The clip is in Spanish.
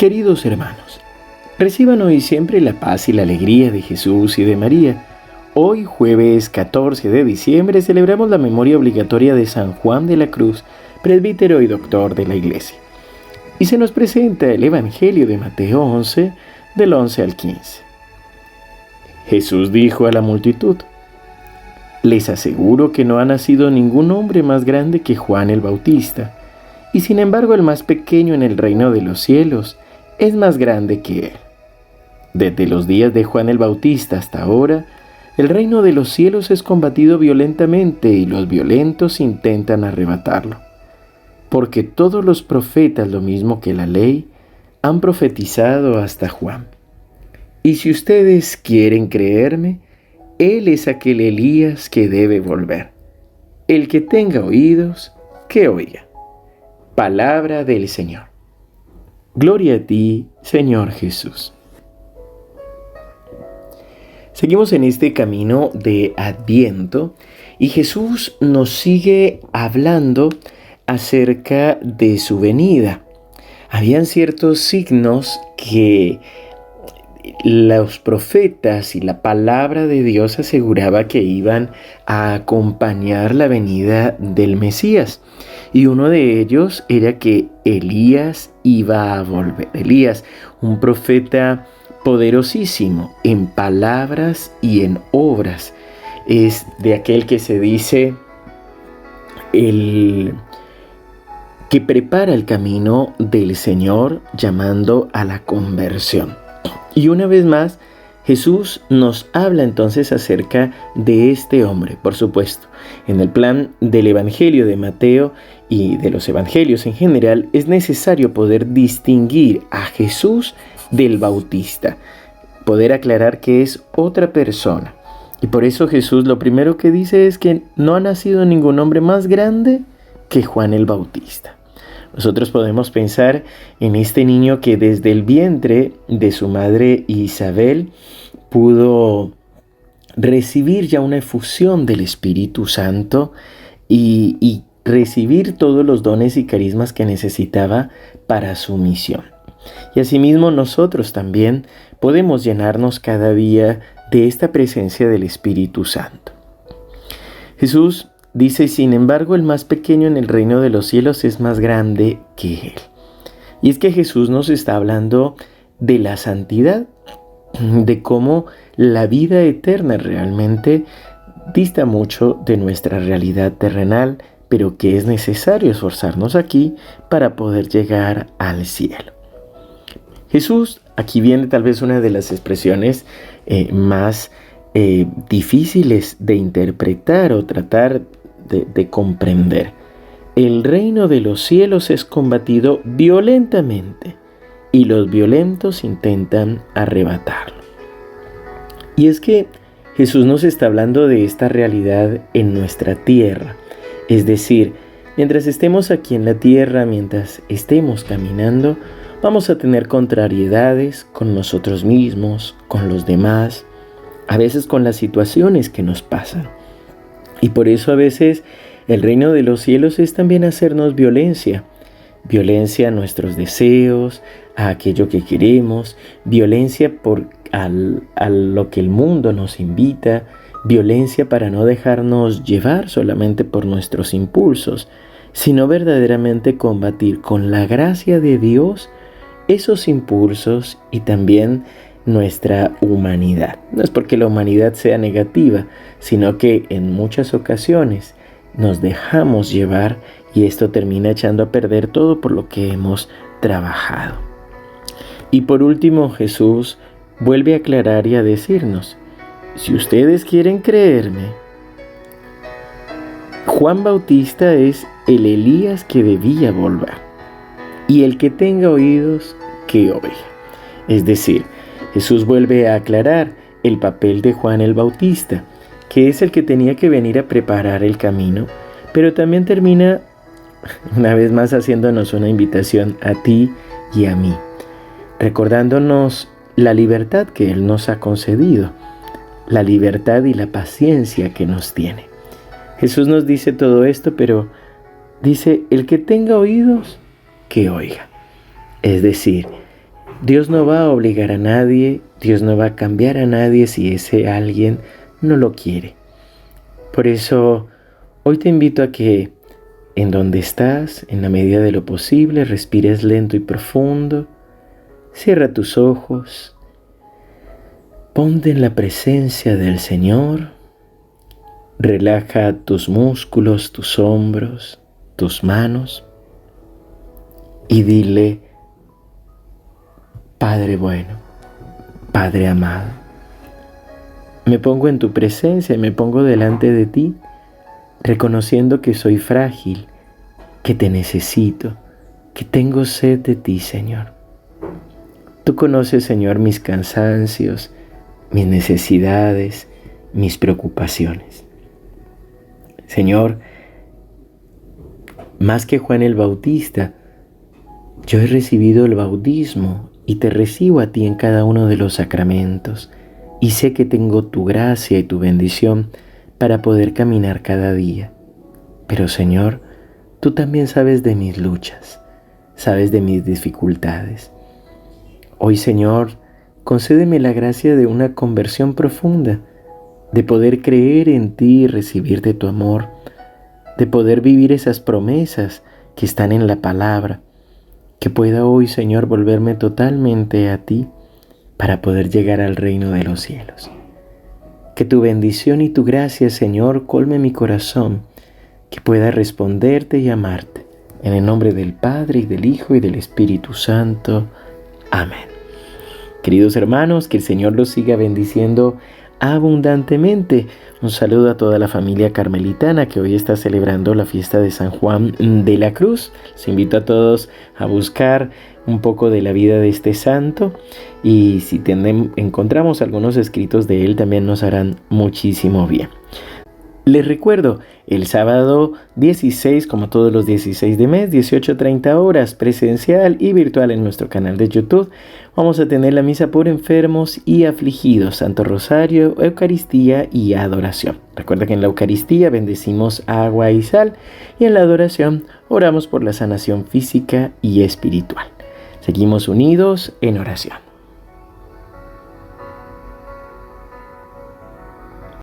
Queridos hermanos, reciban hoy siempre la paz y la alegría de Jesús y de María. Hoy, jueves 14 de diciembre, celebramos la memoria obligatoria de San Juan de la Cruz, presbítero y doctor de la Iglesia. Y se nos presenta el Evangelio de Mateo 11, del 11 al 15. Jesús dijo a la multitud, Les aseguro que no ha nacido ningún hombre más grande que Juan el Bautista, y sin embargo el más pequeño en el reino de los cielos es más grande que él. Desde los días de Juan el Bautista hasta ahora, el reino de los cielos es combatido violentamente y los violentos intentan arrebatarlo. Porque todos los profetas, lo mismo que la ley, han profetizado hasta Juan. Y si ustedes quieren creerme, Él es aquel Elías que debe volver. El que tenga oídos, que oiga. Palabra del Señor. Gloria a ti, Señor Jesús. Seguimos en este camino de Adviento y Jesús nos sigue hablando acerca de su venida. Habían ciertos signos que los profetas y la palabra de Dios aseguraba que iban a acompañar la venida del Mesías. Y uno de ellos era que Elías iba a volver. Elías, un profeta poderosísimo en palabras y en obras. Es de aquel que se dice el que prepara el camino del Señor llamando a la conversión. Y una vez más, Jesús nos habla entonces acerca de este hombre, por supuesto. En el plan del Evangelio de Mateo y de los Evangelios en general, es necesario poder distinguir a Jesús del Bautista, poder aclarar que es otra persona. Y por eso Jesús lo primero que dice es que no ha nacido ningún hombre más grande que Juan el Bautista. Nosotros podemos pensar en este niño que desde el vientre de su madre Isabel pudo recibir ya una efusión del Espíritu Santo y, recibir todos los dones y carismas que necesitaba para su misión. Y asimismo nosotros también podemos llenarnos cada día de esta presencia del Espíritu Santo. Jesús Dice, sin embargo, el más pequeño en el reino de los cielos es más grande que él. Y es que Jesús nos está hablando de la santidad, de cómo la vida eterna realmente dista mucho de nuestra realidad terrenal, pero que es necesario esforzarnos aquí para poder llegar al cielo. Jesús, aquí viene tal vez una de las expresiones eh, más eh, difíciles de interpretar o tratar de, comprender. El reino de los cielos es combatido violentamente y los violentos intentan arrebatarlo. Y es que Jesús nos está hablando de esta realidad en nuestra tierra. Es decir, mientras estemos aquí en la tierra, mientras estemos caminando, vamos a tener contrariedades con nosotros mismos, con los demás, a veces con las situaciones que nos pasan. Y por eso a veces el reino de los cielos es también hacernos violencia. Violencia a nuestros deseos, a aquello que queremos, violencia por a lo que el mundo nos invita, violencia para no dejarnos llevar solamente por nuestros impulsos, sino verdaderamente combatir con la gracia de Dios esos impulsos y también nuestra humanidad. No es porque la humanidad sea negativa, sino que en muchas ocasiones nos dejamos llevar y esto termina echando a perder todo por lo que hemos trabajado. Y por último Jesús vuelve a aclarar y a decirnos, si ustedes quieren creerme, Juan Bautista es el Elías que debía volver, y el que tenga oídos, que oiga. Es decir, Jesús vuelve a aclarar el papel de Juan el Bautista, que es el que tenía que venir a preparar el camino, pero también termina una vez más haciéndonos una invitación a ti y a mí, recordándonos la libertad que Él nos ha concedido, la libertad y la paciencia que nos tiene. Jesús nos dice todo esto, pero dice, el que tenga oídos, que oiga. Es decir, Dios no va a obligar a nadie, Dios no va a cambiar a nadie si ese alguien no lo quiere. Por eso, hoy te invito a que en donde estás, en la medida de lo posible, respires lento y profundo, cierra tus ojos, ponte en la presencia del Señor, relaja tus músculos, tus hombros, tus manos. Y dile, Padre bueno, Padre amado, me pongo en tu presencia, me pongo delante de ti, reconociendo que soy frágil, que te necesito, que tengo sed de ti, Señor. Tú conoces, Señor, mis cansancios, mis necesidades, mis preocupaciones. Señor, más que Juan el Bautista, yo he recibido el bautismo y te recibo a ti en cada uno de los sacramentos y sé que tengo tu gracia y tu bendición para poder caminar cada día. Pero Señor, tú también sabes de mis luchas, sabes de mis dificultades. Hoy Señor, concédeme la gracia de una conversión profunda, de poder creer en ti y recibir de tu amor, de poder vivir esas promesas que están en la palabra que pueda hoy, Señor, volverme totalmente a ti para poder llegar al reino de los cielos. Que tu bendición y tu gracia, Señor, colme mi corazón, que pueda responderte y amarte. En el nombre del Padre y del Hijo y del Espíritu Santo. Amén. Queridos hermanos, que el Señor los siga bendiciendo abundantemente. Un saludo a toda la familia carmelitana que hoy está celebrando la fiesta de San Juan de la Cruz. Les invito a todos a buscar un poco de la vida de este santo y si encontramos algunos escritos de él también nos harán muchísimo bien. Les recuerdo, el sábado 16, como todos los 16 de mes, 18.30 horas, presencial y virtual en nuestro canal de YouTube, vamos a tener la misa por enfermos y afligidos, Santo Rosario, Eucaristía y adoración. Recuerda que en la Eucaristía bendecimos agua y sal y en la adoración oramos por la sanación física y espiritual. Seguimos unidos en oración.